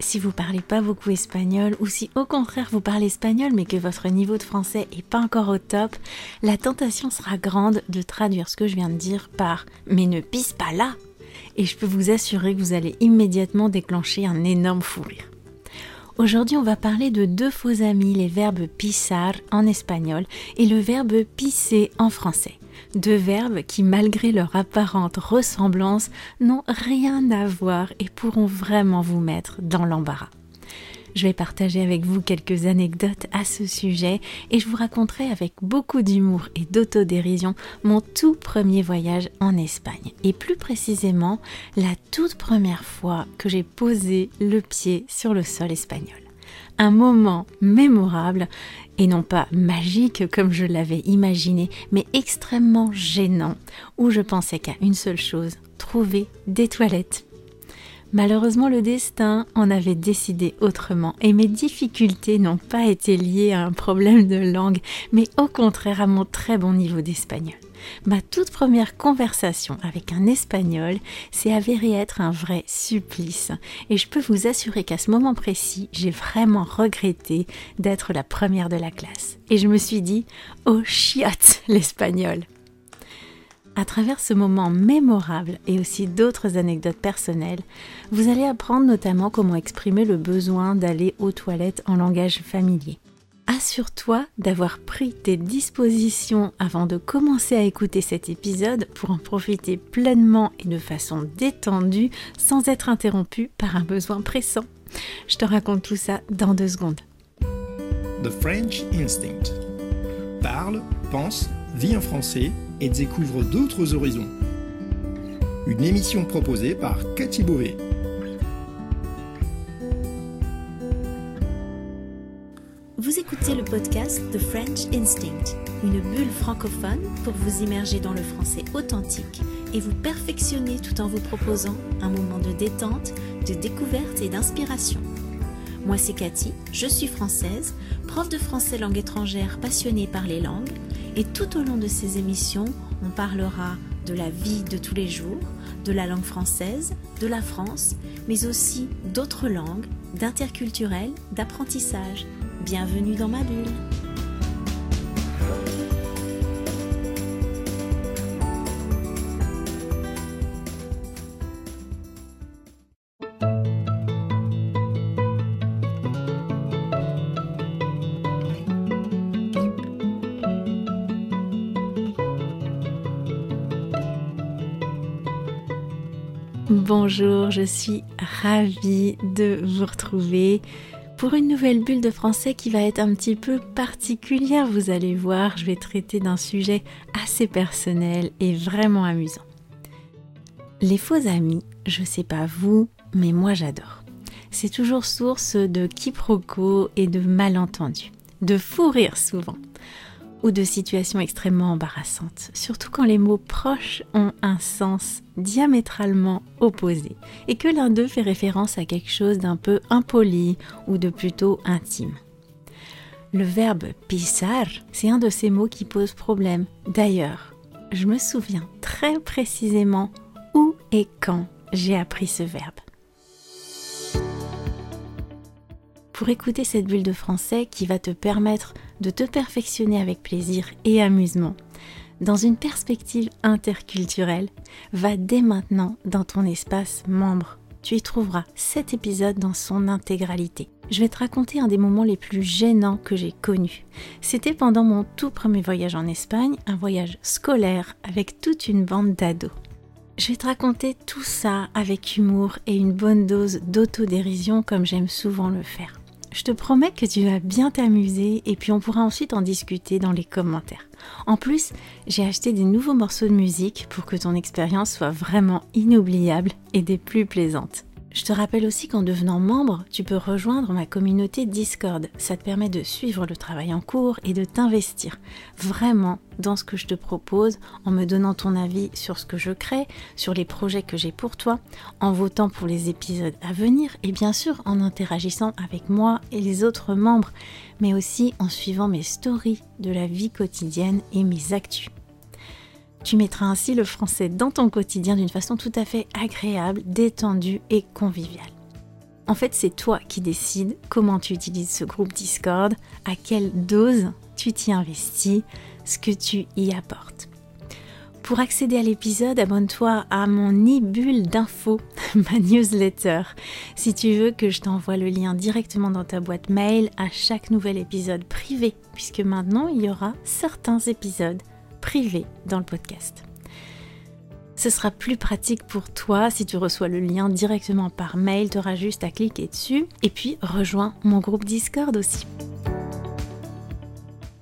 Si vous parlez pas beaucoup espagnol ou si au contraire vous parlez espagnol mais que votre niveau de français est pas encore au top, la tentation sera grande de traduire ce que je viens de dire par mais ne pisse pas là. Et je peux vous assurer que vous allez immédiatement déclencher un énorme fou rire. Aujourd'hui, on va parler de deux faux amis, les verbes pisar en espagnol et le verbe pisser en français. Deux verbes qui, malgré leur apparente ressemblance, n'ont rien à voir et pourront vraiment vous mettre dans l'embarras. Je vais partager avec vous quelques anecdotes à ce sujet et je vous raconterai avec beaucoup d'humour et d'autodérision mon tout premier voyage en Espagne et plus précisément la toute première fois que j'ai posé le pied sur le sol espagnol. Un moment mémorable et non pas magique comme je l'avais imaginé, mais extrêmement gênant, où je pensais qu'à une seule chose, trouver des toilettes. Malheureusement, le destin en avait décidé autrement et mes difficultés n'ont pas été liées à un problème de langue, mais au contraire à mon très bon niveau d'espagnol. Ma toute première conversation avec un espagnol s'est avérée être un vrai supplice et je peux vous assurer qu'à ce moment précis, j'ai vraiment regretté d'être la première de la classe. Et je me suis dit, oh chiotte l'espagnol à travers ce moment mémorable et aussi d'autres anecdotes personnelles, vous allez apprendre notamment comment exprimer le besoin d'aller aux toilettes en langage familier. Assure-toi d'avoir pris tes dispositions avant de commencer à écouter cet épisode pour en profiter pleinement et de façon détendue sans être interrompu par un besoin pressant. Je te raconte tout ça dans deux secondes. The French Instinct. Parle, pense, vit en français et découvre d'autres horizons. Une émission proposée par Cathy Beauvais. Vous écoutez le podcast The French Instinct, une bulle francophone pour vous immerger dans le français authentique et vous perfectionner tout en vous proposant un moment de détente, de découverte et d'inspiration. Moi c'est Cathy, je suis française, prof de français langue étrangère passionnée par les langues et tout au long de ces émissions, on parlera de la vie de tous les jours, de la langue française, de la France, mais aussi d'autres langues, d'interculturel, d'apprentissage. Bienvenue dans ma bulle. Bonjour, je suis ravie de vous retrouver pour une nouvelle bulle de français qui va être un petit peu particulière. Vous allez voir, je vais traiter d'un sujet assez personnel et vraiment amusant. Les faux amis, je sais pas vous, mais moi j'adore. C'est toujours source de quiproquos et de malentendus, de fou rire souvent ou de situations extrêmement embarrassantes, surtout quand les mots proches ont un sens diamétralement opposé et que l'un d'eux fait référence à quelque chose d'un peu impoli ou de plutôt intime. Le verbe pisar, c'est un de ces mots qui pose problème. D'ailleurs, je me souviens très précisément où et quand j'ai appris ce verbe. Pour écouter cette bulle de français qui va te permettre de te perfectionner avec plaisir et amusement. Dans une perspective interculturelle, va dès maintenant dans ton espace membre. Tu y trouveras cet épisode dans son intégralité. Je vais te raconter un des moments les plus gênants que j'ai connus. C'était pendant mon tout premier voyage en Espagne, un voyage scolaire avec toute une bande d'ados. Je vais te raconter tout ça avec humour et une bonne dose d'autodérision comme j'aime souvent le faire. Je te promets que tu vas bien t'amuser et puis on pourra ensuite en discuter dans les commentaires. En plus, j'ai acheté des nouveaux morceaux de musique pour que ton expérience soit vraiment inoubliable et des plus plaisantes. Je te rappelle aussi qu'en devenant membre, tu peux rejoindre ma communauté Discord. Ça te permet de suivre le travail en cours et de t'investir vraiment dans ce que je te propose en me donnant ton avis sur ce que je crée, sur les projets que j'ai pour toi, en votant pour les épisodes à venir et bien sûr en interagissant avec moi et les autres membres, mais aussi en suivant mes stories de la vie quotidienne et mes actus. Tu mettras ainsi le français dans ton quotidien d'une façon tout à fait agréable, détendue et conviviale. En fait, c'est toi qui décides comment tu utilises ce groupe Discord, à quelle dose tu t'y investis, ce que tu y apportes. Pour accéder à l'épisode, abonne-toi à mon e-bulle d'infos, ma newsletter. Si tu veux que je t'envoie le lien directement dans ta boîte mail à chaque nouvel épisode privé, puisque maintenant il y aura certains épisodes privés dans le podcast. Ce sera plus pratique pour toi si tu reçois le lien directement par mail, tu auras juste à cliquer dessus et puis rejoins mon groupe Discord aussi.